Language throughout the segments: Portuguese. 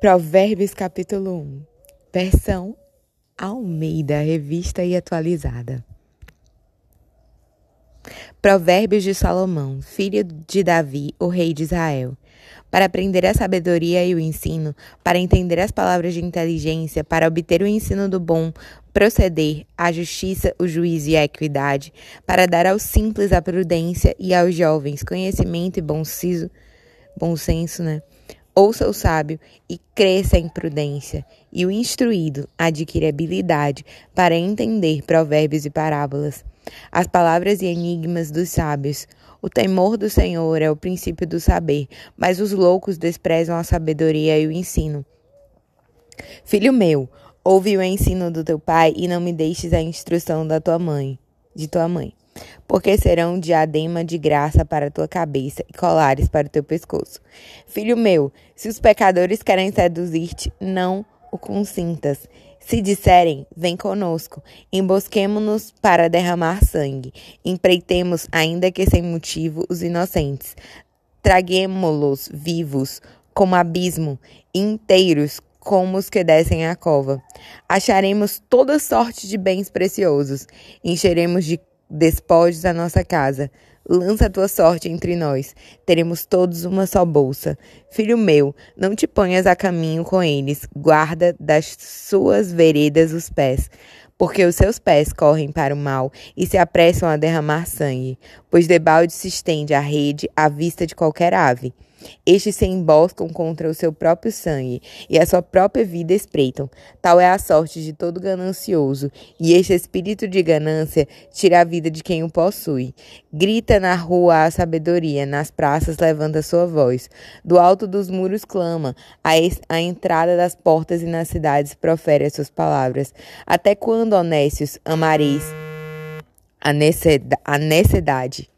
Provérbios capítulo 1, versão Almeida, revista e atualizada. Provérbios de Salomão, filho de Davi, o rei de Israel. Para aprender a sabedoria e o ensino, para entender as palavras de inteligência, para obter o ensino do bom proceder, a justiça, o juízo e a equidade, para dar aos simples a prudência e aos jovens conhecimento e bom senso, bom senso, né? Ouça o sábio e cresça em prudência, e o instruído adquire habilidade para entender provérbios e parábolas. As palavras e enigmas dos sábios. O temor do Senhor é o princípio do saber, mas os loucos desprezam a sabedoria e o ensino. Filho meu, ouve o ensino do teu pai e não me deixes a instrução da tua mãe, de tua mãe porque serão diadema de graça para a tua cabeça e colares para o teu pescoço. Filho meu, se os pecadores querem seduzir-te, não o consintas. Se disserem, vem conosco, embosquemo-nos para derramar sangue, empreitemos, ainda que sem motivo, os inocentes. Traguemo-los vivos, como abismo, inteiros, como os que descem a cova. Acharemos toda sorte de bens preciosos, encheremos de despojos a nossa casa. Lança a tua sorte entre nós, teremos todos uma só bolsa. Filho meu, não te ponhas a caminho com eles, guarda das suas veredas os pés, porque os seus pés correm para o mal e se apressam a derramar sangue, pois debalde se estende a rede à vista de qualquer ave. Estes se emboscam contra o seu próprio sangue e a sua própria vida espreitam. Tal é a sorte de todo ganancioso, e este espírito de ganância tira a vida de quem o possui. Grita na rua a sabedoria, nas praças levanta sua voz. Do alto dos muros clama, a entrada das portas e nas cidades profere as suas palavras. Até quando, honestos, amareis a necessidade?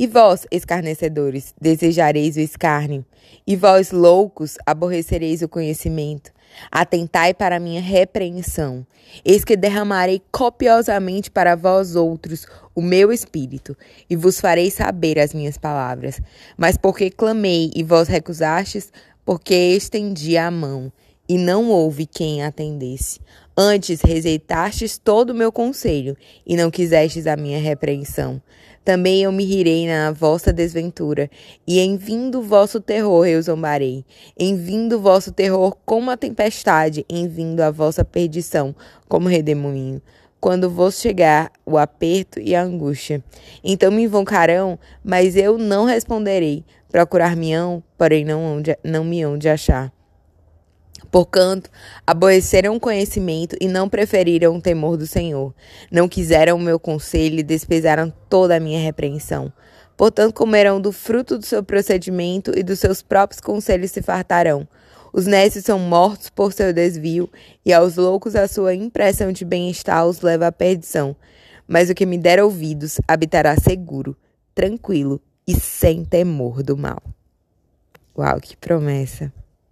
E vós, escarnecedores, desejareis o escárnio, e vós, loucos, aborrecereis o conhecimento. Atentai para a minha repreensão. Eis que derramarei copiosamente para vós outros o meu espírito, e vos farei saber as minhas palavras. Mas porque clamei e vós recusastes, porque estendi a mão, e não houve quem atendesse. Antes rejeitastes todo o meu conselho, e não quisestes a minha repreensão. Também eu me rirei na vossa desventura, e em vindo vosso terror eu zombarei. Em vindo vosso terror como a tempestade, em vindo a vossa perdição como redemoinho. Quando vos chegar o aperto e a angústia. Então me invocarão, mas eu não responderei. Procurar-me-ão, porém não, não me hão de achar. Porquanto, aborreceram o conhecimento e não preferiram o temor do Senhor. Não quiseram o meu conselho e desprezaram toda a minha repreensão. Portanto, comerão do fruto do seu procedimento e dos seus próprios conselhos se fartarão. Os nécios são mortos por seu desvio, e aos loucos a sua impressão de bem-estar os leva à perdição. Mas o que me der ouvidos habitará seguro, tranquilo e sem temor do mal. Uau, que promessa!